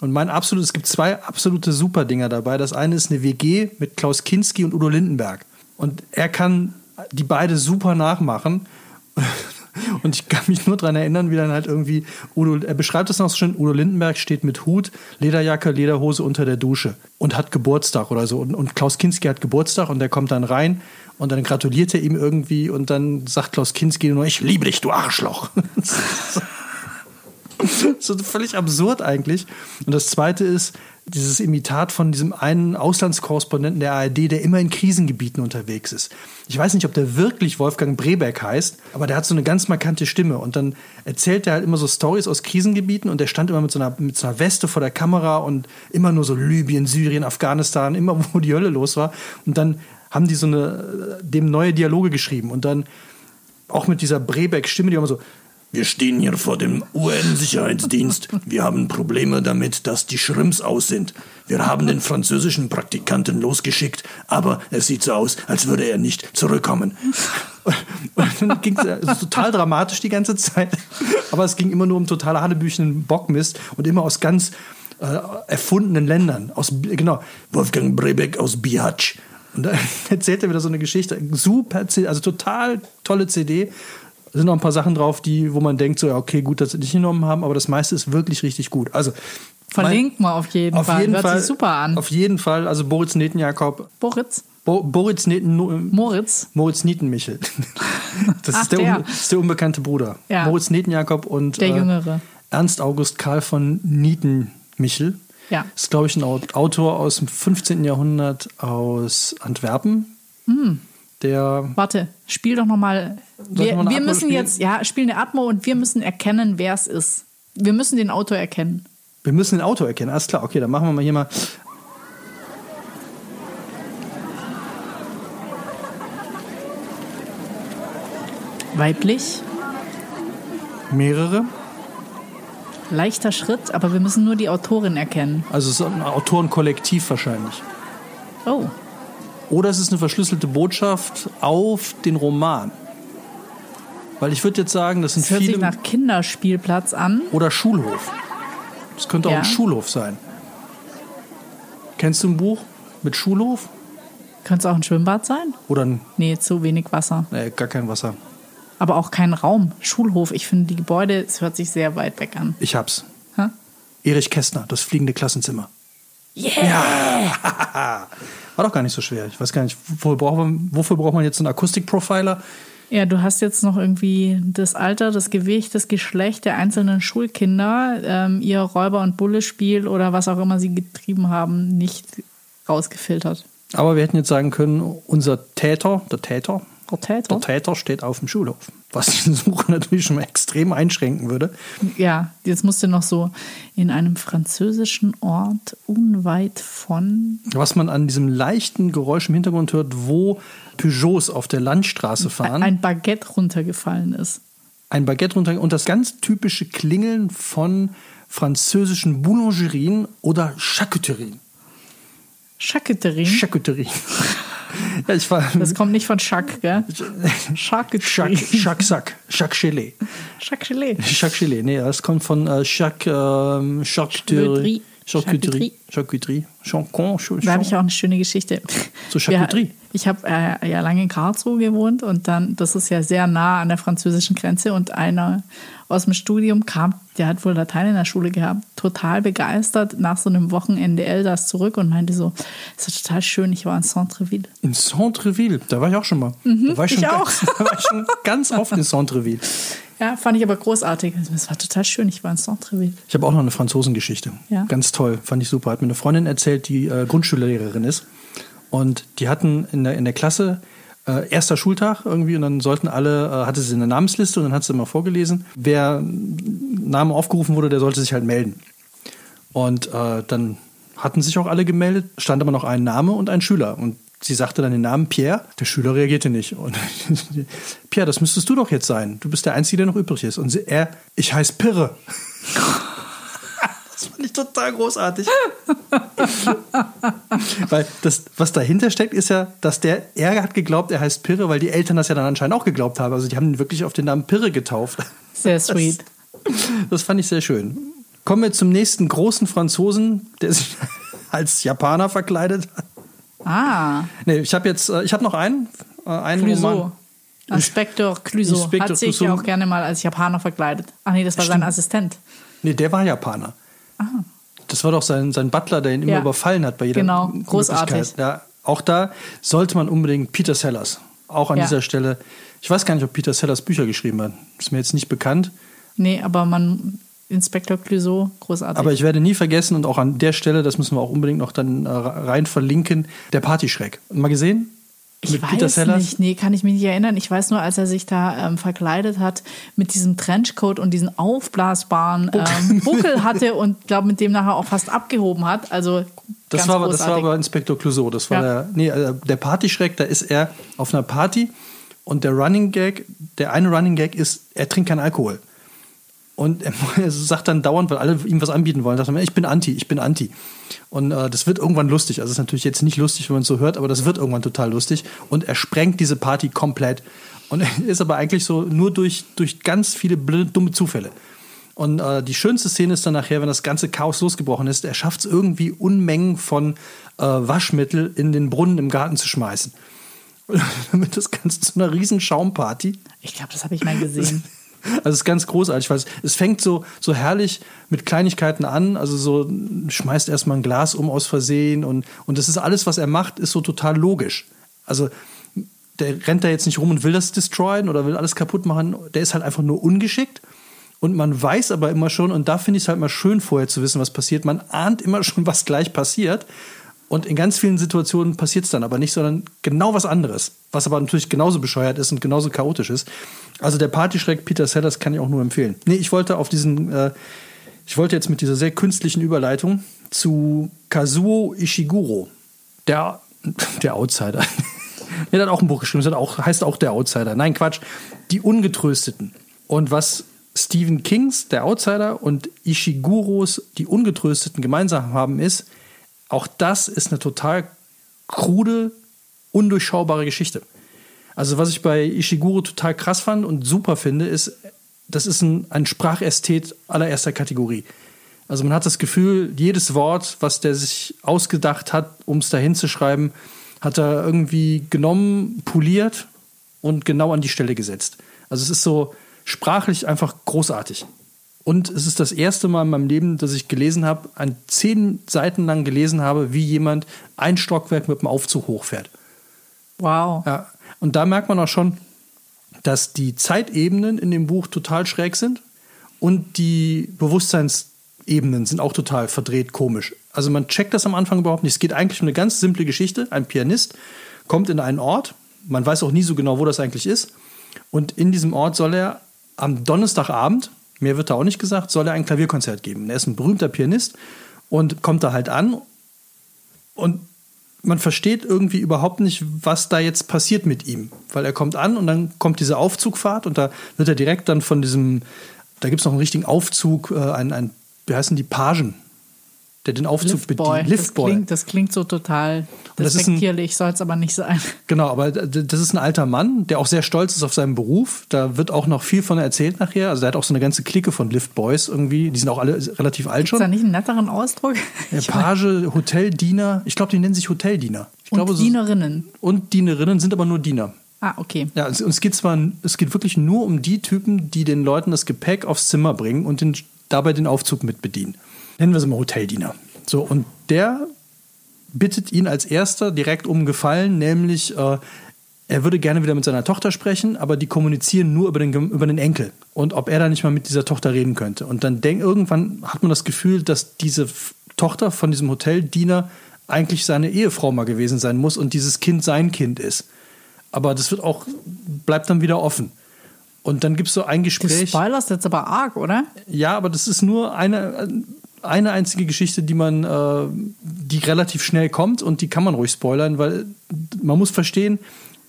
S1: Und mein absolutes, es gibt zwei absolute Superdinger dabei. Das eine ist eine WG mit Klaus Kinski und Udo Lindenberg. Und er kann die beide super nachmachen. (laughs) Und ich kann mich nur daran erinnern, wie dann halt irgendwie Udo, er beschreibt das noch so schön, Udo Lindenberg steht mit Hut, Lederjacke, Lederhose unter der Dusche und hat Geburtstag oder so. Und, und Klaus Kinski hat Geburtstag und der kommt dann rein und dann gratuliert er ihm irgendwie und dann sagt Klaus Kinski nur, ich liebe dich, du Arschloch. (laughs) (laughs) so völlig absurd eigentlich. Und das zweite ist dieses Imitat von diesem einen Auslandskorrespondenten der ARD, der immer in Krisengebieten unterwegs ist. Ich weiß nicht, ob der wirklich Wolfgang Brebeck heißt, aber der hat so eine ganz markante Stimme. Und dann erzählt er halt immer so Stories aus Krisengebieten und der stand immer mit so, einer, mit so einer Weste vor der Kamera und immer nur so Libyen, Syrien, Afghanistan, immer (laughs) wo die Hölle los war. Und dann haben die so eine, dem neue Dialoge geschrieben und dann auch mit dieser Brebeck-Stimme, die immer so, wir stehen hier vor dem UN-Sicherheitsdienst. Wir haben Probleme damit, dass die Schrimps aus sind. Wir haben den französischen Praktikanten losgeschickt, aber es sieht so aus, als würde er nicht zurückkommen. Und (laughs) dann ging es total dramatisch die ganze Zeit. Aber es ging immer nur um total Hanebüchen Bockmist und immer aus ganz äh, erfundenen Ländern. Aus, genau, Wolfgang Brebeck aus Bihać. Und dann (laughs) erzählt er wieder so eine Geschichte. Super, also total tolle CD sind noch ein paar Sachen drauf, die, wo man denkt, so, ja, okay, gut, dass sie nicht genommen haben, aber das meiste ist wirklich richtig gut. Also
S2: Verlinkt mal auf jeden
S1: auf
S2: Fall.
S1: Jeden
S2: Hört
S1: Fall,
S2: sich super an.
S1: Auf jeden Fall, also Boris Netenjakob.
S2: Boritz?
S1: Bo Boris Neten,
S2: Moritz?
S1: Moritz Nietenmichel. (laughs) Das
S2: Ach,
S1: ist der,
S2: der.
S1: Un, ist der unbekannte Bruder.
S2: Ja.
S1: Moritz Netenjakob und
S2: Der
S1: äh,
S2: Jüngere.
S1: Ernst August Karl von Nietenmichel.
S2: Ja.
S1: Ist, glaube ich, ein Aut- Autor aus dem 15. Jahrhundert aus Antwerpen.
S2: Hm.
S1: Der
S2: Warte, spiel doch nochmal. Wir, wir müssen
S1: spielen?
S2: jetzt, ja, spielen eine Atmo und wir müssen erkennen, wer es ist. Wir müssen den Autor erkennen.
S1: Wir müssen den Autor erkennen. Alles klar, okay, dann machen wir mal hier mal.
S2: Weiblich,
S1: Mehrere.
S2: leichter Schritt, aber wir müssen nur die Autorin erkennen.
S1: Also es ist ein Autorenkollektiv wahrscheinlich.
S2: Oh,
S1: Oder es ist eine verschlüsselte Botschaft auf den Roman. Weil ich würde jetzt sagen, das sind
S2: das hört sich
S1: viele.
S2: nach Kinderspielplatz an.
S1: Oder Schulhof. Das könnte auch
S2: Ja.
S1: ein Schulhof sein. Kennst du ein Buch mit Schulhof?
S2: Könnte es auch ein Schwimmbad sein?
S1: Oder ein,
S2: Nee, zu wenig Wasser.
S1: nee, gar kein Wasser?
S2: Aber auch kein Raum. Schulhof. Ich finde die Gebäude, es hört sich sehr weit weg an.
S1: Ich hab's.
S2: Hä?
S1: Erich Kästner, das fliegende Klassenzimmer.
S2: Yeah! (laughs)
S1: War doch gar nicht so schwer. Ich weiß gar nicht, wofür braucht man, wofür braucht man jetzt einen Akustikprofiler?
S2: Ja, du hast jetzt noch irgendwie das Alter, das Gewicht, das Geschlecht der einzelnen Schulkinder, ähm, ihr Räuber- und Bulle-Spiel oder was auch immer sie getrieben haben, nicht rausgefiltert.
S1: Aber wir hätten jetzt sagen können, unser Täter, der Täter,
S2: Der Täter?
S1: der Täter steht auf dem Schulhof. Was die Suche natürlich schon extrem einschränken würde.
S2: Ja, jetzt musst du noch so in einem französischen Ort unweit von.
S1: Was man an diesem leichten Geräusch im Hintergrund hört, wo Peugeots auf der Landstraße fahren.
S2: ein Baguette runtergefallen ist.
S1: ein Baguette runter und das ganz typische Klingeln von französischen Boulangerien oder Charcuterien.
S2: Charcuterie.
S1: Charcuterie. (laughs) ja, ich war.
S2: Das kommt nicht von Schack, gell? Charcuterie.
S1: Jacques, Jacques Sack, Jacques Gelee.
S2: Charcuterie.
S1: Jacques Gelee, nee, das kommt von äh, Jacques ähm, Charcuterie.
S2: Charcuterie.
S1: Charcuterie. Chancon.
S2: Da habe ich auch eine schöne Geschichte.
S1: So Charcuterie.
S2: Ich habe äh, ja lange in Karlsruhe gewohnt und dann, das ist ja sehr nah an der französischen Grenze und einer aus dem Studium kam, der hat wohl Latein in der Schule gehabt, total begeistert nach so einem Wochenende Elsass zurück und meinte so, es ist total schön, ich war in Centreville.
S1: In Centreville, da war ich auch schon mal. da war ich, schon
S2: Mhm, ich auch.
S1: Ganz, (laughs) da war ich schon ganz oft in Centreville.
S2: Ja, fand ich aber großartig. Es war total schön, ich war in Centreville.
S1: Ich habe auch noch eine Franzosengeschichte.
S2: Ja.
S1: Ganz toll, fand ich super. Hat mir eine Freundin erzählt, die äh, Grundschullehrerin ist. Und die hatten in der, in der Klasse äh, erster Schultag irgendwie und dann sollten alle, äh, hatte sie eine Namensliste und dann hat sie immer vorgelesen. Wer Name aufgerufen wurde, der sollte sich halt melden. Und äh, dann hatten sich auch alle gemeldet, stand aber noch ein Name und ein Schüler. Und sie sagte dann den Namen Pierre. Der Schüler reagierte nicht. Und (laughs) Pierre, das müsstest du doch jetzt sein. Du bist der Einzige, der noch übrig ist. Und sie, er, ich heiße Pirre. Das fand ich total großartig. (laughs) weil das, was dahinter steckt, ist ja, dass der, er hat geglaubt, er heißt Pirre, weil die Eltern das ja dann anscheinend auch geglaubt haben. Also die haben ihn wirklich auf den Namen Pirre getauft.
S2: Sehr sweet.
S1: Das, das fand ich sehr schön. Kommen wir zum nächsten großen Franzosen, der sich (laughs) als Japaner verkleidet hat.
S2: Ah.
S1: Nee, ich habe jetzt, äh, ich habe noch einen, äh, einen
S2: Clouseau.
S1: Roman.
S2: Inspektor Clouseau
S1: Inspektor
S2: hat sich
S1: Clouseau.
S2: auch gerne mal als Japaner verkleidet. Ach nee, das war sein
S1: Stimmt.
S2: Assistent.
S1: Nee, der war Japaner. Das war doch sein, sein Butler, der ihn immer
S2: Ja.
S1: überfallen hat bei jeder
S2: Genau, großartig.
S1: Ja, auch da sollte man unbedingt Peter Sellers, auch an
S2: Ja.
S1: dieser Stelle. Ich weiß gar nicht, ob Peter Sellers Bücher geschrieben hat. Ist mir jetzt nicht bekannt.
S2: Nee, aber man, Inspektor Clouseau, großartig.
S1: Aber ich werde nie vergessen und auch an der Stelle, das müssen wir auch unbedingt noch dann äh, rein verlinken, der Partyschreck. Mal gesehen?
S2: Ich
S1: Mit
S2: weiß
S1: Peter Sellers?
S2: nicht, nee, kann ich mich nicht erinnern. Ich weiß nur, als er sich da ähm, verkleidet hat mit diesem Trenchcoat und diesen aufblasbaren ähm, Buckel hatte und glaube mit dem nachher auch fast abgehoben hat. Also
S1: Das
S2: ganz
S1: war, aber, das war
S2: großartig.
S1: aber Inspektor Clouseau. Das war
S2: Ja.
S1: der, nee, äh, der Partyschreck, da ist er auf einer Party und der Running Gag, der eine Running Gag ist, er trinkt keinen Alkohol. Und (laughs) er, sagt dann dauernd, weil alle ihm was anbieten wollen, sagt er, ich bin Anti, ich bin Anti. Und äh, das wird irgendwann lustig. Also es ist natürlich jetzt nicht lustig, wenn man es so hört, aber das wird irgendwann total lustig. Und er sprengt diese Party komplett. Und (laughs) ist aber eigentlich so nur durch, durch ganz viele blöde, dumme Zufälle. Und äh, die schönste Szene ist dann nachher, wenn das ganze Chaos losgebrochen ist, er schafft es irgendwie Unmengen von äh, Waschmittel in den Brunnen im Garten zu schmeißen. (laughs) Damit das Ganze zu einer riesen Schaumparty.
S2: Ich glaube, das habe ich mal gesehen.
S1: Also es ist ganz großartig, weil es, es fängt so, so herrlich mit Kleinigkeiten an. Also so schmeißt erstmal ein Glas um aus Versehen und, und das ist alles, was er macht, ist so total logisch. Also der rennt da jetzt nicht rum und will das destroyen oder will alles kaputt machen. Der ist halt einfach nur ungeschickt. Und man weiß aber immer schon, und da finde ich es halt mal schön, vorher zu wissen, was passiert. Man ahnt immer schon, was gleich passiert. Und in ganz vielen Situationen passiert es dann aber nicht, sondern genau was anderes. Was aber natürlich genauso bescheuert ist und genauso chaotisch ist. Also der Partyschreck Peter Sellers kann ich auch nur empfehlen. Nee, ich wollte auf diesen, äh, ich wollte jetzt mit dieser sehr künstlichen Überleitung zu Kazuo Ishiguro, der, der Outsider. (laughs) Der hat auch ein Buch geschrieben, das auch, heißt auch der Outsider. Nein, Quatsch. Die Ungetrösteten. Und was Stephen Kings, der Outsider, und Ishiguros, die Ungetrösteten, gemeinsam haben, ist, auch das ist eine total krude, undurchschaubare Geschichte. Also, was ich bei Ishiguro total krass fand und super finde, ist, das ist ein, ein Sprachästhet allererster Kategorie. Also man hat das Gefühl, jedes Wort, was der sich ausgedacht hat, um es dahin zu schreiben, hat er irgendwie genommen, poliert und genau an die Stelle gesetzt. Also es ist so sprachlich einfach großartig. Und es ist das erste Mal in meinem Leben, dass ich gelesen habe, an zehn Seiten lang gelesen habe, wie jemand ein Stockwerk mit dem Aufzug hochfährt.
S2: Wow.
S1: Ja, und da merkt man auch schon, dass die Zeitebenen in dem Buch total schräg sind und die Bewusstseinsebenen sind auch total verdreht komisch. Also man checkt das am Anfang überhaupt nicht. Es geht eigentlich um eine ganz simple Geschichte. Ein Pianist kommt in einen Ort, man weiß auch nie so genau, wo das eigentlich ist. Und in diesem Ort soll er am Donnerstagabend, mehr wird da auch nicht gesagt, soll er ein Klavierkonzert geben. Er ist ein berühmter Pianist und kommt da halt an und man versteht irgendwie überhaupt nicht, was da jetzt passiert mit ihm. Weil er kommt an und dann kommt diese Aufzugfahrt und da wird er direkt dann von diesem, da gibt es noch einen richtigen Aufzug, äh, ein, ein, wie heißen die, Pagen, der den Aufzug
S2: Liftboy.
S1: bedient.
S2: Das klingt, das klingt so total
S1: das ist ein-
S2: respektierlich, soll es aber nicht sein.
S1: Genau, aber das ist ein alter Mann, der auch sehr stolz ist auf seinen Beruf. Da wird auch noch viel von erzählt nachher. Also er hat auch so eine ganze Clique von Liftboys irgendwie. Die sind auch alle relativ alt
S2: Ist da
S1: schon.
S2: nicht einen netteren Ausdruck?
S1: Der Page, Hoteldiener. Ich glaube, die nennen sich Hoteldiener. Ich
S2: und
S1: glaube, so-
S2: Dienerinnen.
S1: und Dienerinnen sind aber nur Diener.
S2: Ah, okay.
S1: Ja, es, es geht zwar, es geht wirklich nur um die Typen, die den Leuten das Gepäck aufs Zimmer bringen und den, dabei den Aufzug mit bedienen. Nennen wir sie mal Hoteldiener. So, und der bittet ihn als erster direkt um Gefallen, nämlich äh, er würde gerne wieder mit seiner Tochter sprechen, aber die kommunizieren nur über den, über den Enkel und ob er da nicht mal mit dieser Tochter reden könnte. Und dann denk, irgendwann hat man das Gefühl, dass diese Tochter von diesem Hoteldiener eigentlich seine Ehefrau mal gewesen sein muss und dieses Kind sein Kind ist. Aber das wird auch, bleibt dann wieder offen. Und dann gibt es so ein
S2: Du
S1: Gespräch.
S2: spoilerst jetzt aber arg, oder?
S1: Ja, aber das ist nur eine, eine einzige Geschichte, die man, äh, die relativ schnell kommt und die kann man ruhig spoilern, weil man muss verstehen,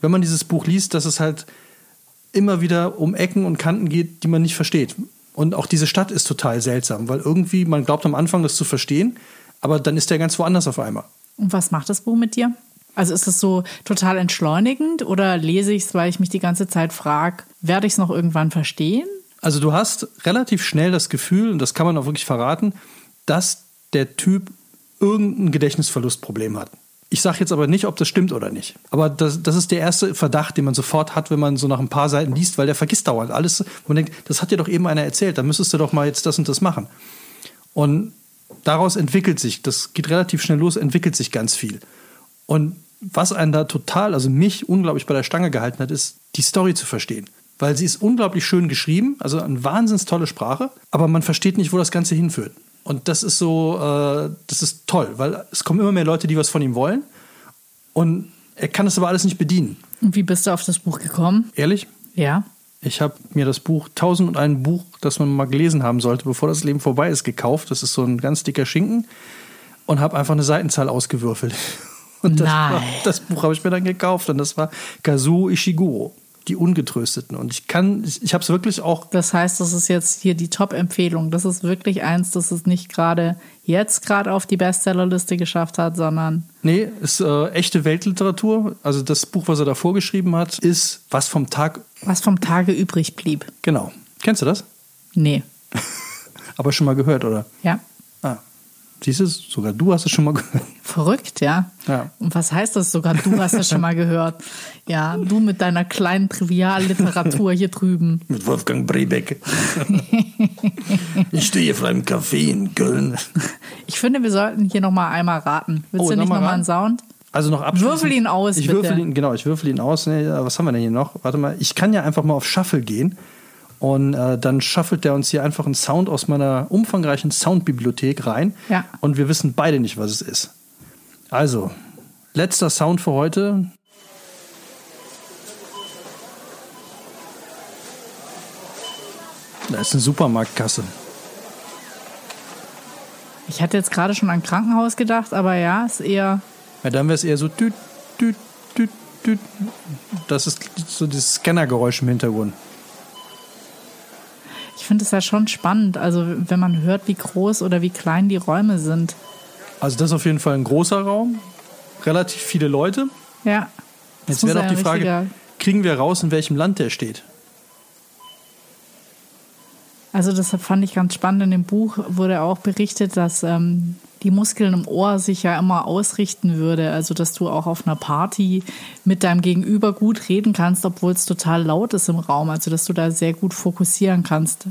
S1: wenn man dieses Buch liest, dass es halt immer wieder um Ecken und Kanten geht, die man nicht versteht. Und auch diese Stadt ist total seltsam, weil irgendwie, man glaubt am Anfang, das zu verstehen, aber dann ist der ganz woanders auf einmal.
S2: Und was macht das Buch mit dir? Also ist es so total entschleunigend oder lese ich es, weil ich mich die ganze Zeit frage, werde ich es noch irgendwann verstehen?
S1: Also du hast relativ schnell das Gefühl, und das kann man auch wirklich verraten, dass der Typ irgendein Gedächtnisverlustproblem hat. Ich sage jetzt aber nicht, ob das stimmt oder nicht. Aber das, das ist der erste Verdacht, den man sofort hat, wenn man so nach ein paar Seiten liest, weil der vergisst dauernd alles. Man denkt, das hat dir doch eben einer erzählt, da müsstest du doch mal jetzt das und das machen. Und daraus entwickelt sich, das geht relativ schnell los, entwickelt sich ganz viel. Und was einen da total, also mich unglaublich bei der Stange gehalten hat, ist, die Story zu verstehen. Weil sie ist unglaublich schön geschrieben, also eine wahnsinns tolle Sprache, aber man versteht nicht, wo das Ganze hinführt. Und das ist so, äh, das ist toll, weil es kommen immer mehr Leute, die was von ihm wollen. Und er kann das aber alles nicht bedienen.
S2: Und wie bist du auf das Buch gekommen?
S1: Ehrlich?
S2: Ja.
S1: Ich habe mir das Buch 1001 Buch, das man mal gelesen haben sollte, bevor das Leben vorbei ist, gekauft. Das ist so ein ganz dicker Schinken. Und habe einfach eine Seitenzahl ausgewürfelt. (laughs) Und das,
S2: Nein.
S1: war, das Buch habe ich mir dann gekauft. Und das war Kazuo Ishiguro, Die Ungetrösteten. Und ich kann, ich, ich habe es wirklich auch
S2: Das heißt, das ist jetzt hier die Top-Empfehlung. Das ist wirklich eins, das es nicht gerade jetzt gerade auf die Bestsellerliste geschafft hat, sondern
S1: Nee, ist äh, echte Weltliteratur. Also das Buch, was er davor geschrieben hat, ist was vom Tag.
S2: was vom Tage übrig blieb.
S1: Genau. Kennst du das?
S2: Nee. (laughs)
S1: Aber schon mal gehört, oder?
S2: Ja.
S1: Siehst du, sogar du hast es schon mal (laughs) gehört.
S2: Verrückt, ja.
S1: Ja.
S2: Und was heißt das sogar? Du hast das schon mal gehört. Ja, du mit deiner kleinen Trivialliteratur hier drüben. (laughs)
S1: Mit Wolfgang Brebeck. ich stehe vor einem Café in Köln.
S2: Ich finde, wir sollten hier nochmal einmal raten. Willst
S1: Oh,
S2: du nicht
S1: noch mal
S2: nochmal einen
S1: raten?
S2: Sound?
S1: Also noch abschließend.
S2: Würfel ihn aus,
S1: Ich
S2: bitte.
S1: würfel ihn, genau, ich würfel ihn aus. Nee, was haben wir denn hier noch? Warte mal, ich kann ja einfach mal auf Shuffle gehen. Und äh, dann shuffelt der uns hier einfach einen Sound aus meiner umfangreichen Soundbibliothek rein.
S2: Ja.
S1: Und wir wissen beide nicht, was es ist. Also, letzter Sound für heute. Da ist eine Supermarktkasse.
S2: Ich hatte jetzt gerade schon an Krankenhaus gedacht, aber ja, ist eher.
S1: Ja, dann wäre es eher so düt, düt, düt, düt. Das ist so dieses Scannergeräusch im Hintergrund.
S2: Ich finde es ja schon spannend, also wenn man hört, wie groß oder wie klein die Räume sind.
S1: Also das ist auf jeden Fall ein großer Raum, relativ viele Leute.
S2: Ja. Das
S1: Jetzt wäre doch die Frage, kriegen wir raus, in welchem Land der steht?
S2: Also deshalb fand ich ganz spannend. In dem Buch wurde auch berichtet, dass ähm, die Muskeln im Ohr sich ja immer ausrichten würde. Also dass du auch auf einer Party mit deinem Gegenüber gut reden kannst, obwohl es total laut ist im Raum. Also dass du da sehr gut fokussieren kannst.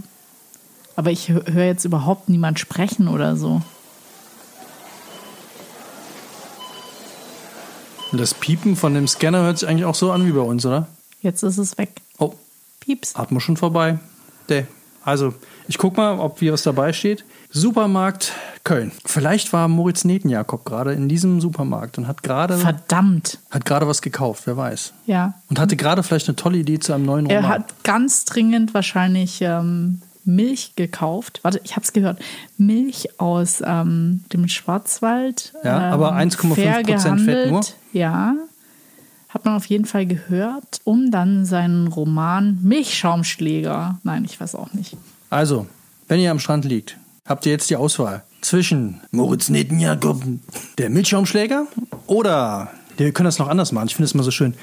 S2: Aber ich hö- höre jetzt überhaupt niemand sprechen oder so.
S1: Das Piepen von dem Scanner hört sich eigentlich auch so an wie bei uns, oder?
S2: Jetzt ist es weg.
S1: Oh,
S2: Pieps.
S1: Atmo schon vorbei. Also, ich guck mal, ob hier was dabei steht. Supermarkt Köln. Vielleicht war Moritz Netenjakob gerade in diesem Supermarkt und hat gerade
S2: Verdammt.
S1: hat gerade was gekauft, wer weiß.
S2: Ja.
S1: Und hatte gerade vielleicht eine tolle Idee zu einem neuen Roman.
S2: Er hat ganz dringend wahrscheinlich ähm, Milch gekauft. Warte, ich habe es gehört. Milch aus ähm, dem Schwarzwald.
S1: Ja, aber
S2: ähm,
S1: 1,5%
S2: fair
S1: Fett
S2: gehandelt.
S1: nur?
S2: Ja. Hat man auf jeden Fall gehört, um dann seinen Roman Milchschaumschläger. Nein, ich weiß auch nicht.
S1: Also, wenn ihr am Strand liegt, habt ihr jetzt die Auswahl zwischen Moritz Netenjakob, der Milchschaumschläger, oder wir können das noch anders machen. Ich finde es immer so schön.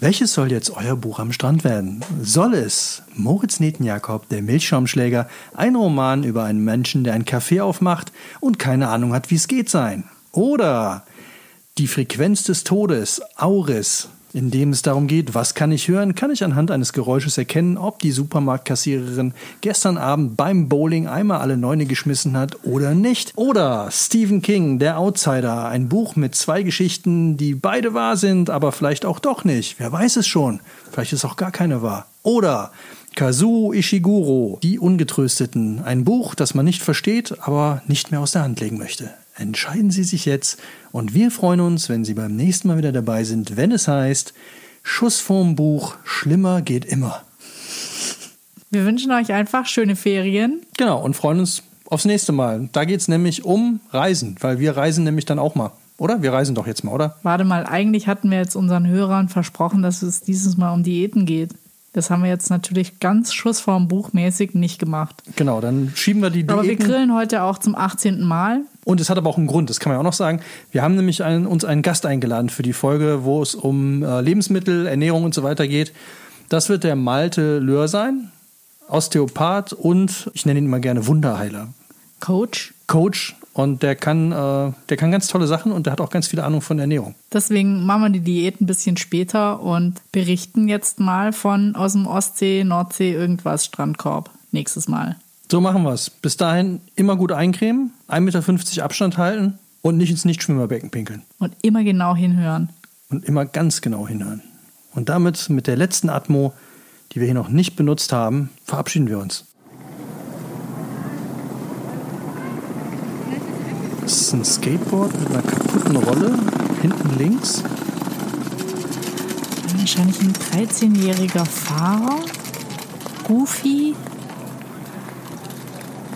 S1: Welches soll jetzt euer Buch am Strand werden? Soll es Moritz Netenjakob, der Milchschaumschläger, ein Roman über einen Menschen, der ein Café aufmacht und keine Ahnung hat, wie es geht sein? Oder die Frequenz des Todes, Auris, in dem es darum geht, was kann ich hören, kann ich anhand eines Geräusches erkennen, ob die Supermarktkassiererin gestern Abend beim Bowling einmal alle Neune geschmissen hat oder nicht. Oder Stephen King, der Outsider, ein Buch mit zwei Geschichten, die beide wahr sind, aber vielleicht auch doch nicht. Wer weiß es schon. Vielleicht ist auch gar keine wahr. Oder Kazuo Ishiguro, Die Ungetrösteten, ein Buch, das man nicht versteht, aber nicht mehr aus der Hand legen möchte. Entscheiden Sie sich jetzt und wir freuen uns, wenn Sie beim nächsten Mal wieder dabei sind, wenn es heißt Schuss vorm Buch, schlimmer geht immer.
S2: Wir wünschen euch einfach schöne Ferien.
S1: Genau, und freuen uns aufs nächste Mal. Da geht es nämlich um Reisen, weil wir reisen nämlich dann auch mal. Oder? Wir reisen doch jetzt mal, oder?
S2: Warte mal, eigentlich hatten wir jetzt unseren Hörern versprochen, dass es dieses Mal um Diäten geht. Das haben wir jetzt natürlich ganz schussvorm buchmäßig nicht gemacht.
S1: Genau, dann schieben wir die
S2: Aber wir
S1: Diäten.
S2: grillen heute auch zum 18. Mal.
S1: Und es hat aber auch einen Grund, das kann man ja auch noch sagen. Wir haben nämlich einen, uns einen Gast eingeladen für die Folge, wo es um äh, Lebensmittel, Ernährung und so weiter geht. Das wird der Malte Löhr sein, Osteopath und ich nenne ihn immer gerne Wunderheiler.
S2: Coach.
S1: Coach und der kann, äh, der kann ganz tolle Sachen und der hat auch ganz viele Ahnung von Ernährung.
S2: Deswegen machen wir die Diät ein bisschen später und berichten jetzt mal von aus dem Ostsee, Nordsee, irgendwas Strandkorb. Nächstes Mal.
S1: So machen wir es. Bis dahin immer gut eincremen, 1,50 Meter Abstand halten und nicht ins Nichtschwimmerbecken pinkeln.
S2: Und immer genau hinhören.
S1: Und immer ganz genau hinhören. Und damit, mit der letzten Atmo, die wir hier noch nicht benutzt haben, verabschieden wir uns. Das ist ein Skateboard mit einer kaputten Rolle, hinten links.
S2: Wahrscheinlich ein 13-jähriger Fahrer. Goofy.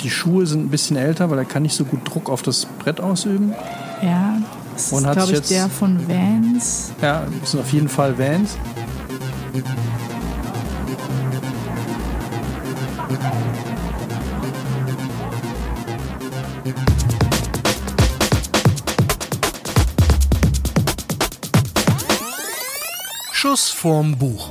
S1: Die Schuhe sind ein bisschen älter, weil er kann nicht so gut Druck auf das Brett ausüben.
S2: Ja, das ist, glaube ich,
S1: jetzt-
S2: der von Vans.
S1: Ja, das sind auf jeden Fall Vans.
S3: Schuss vorm Buch.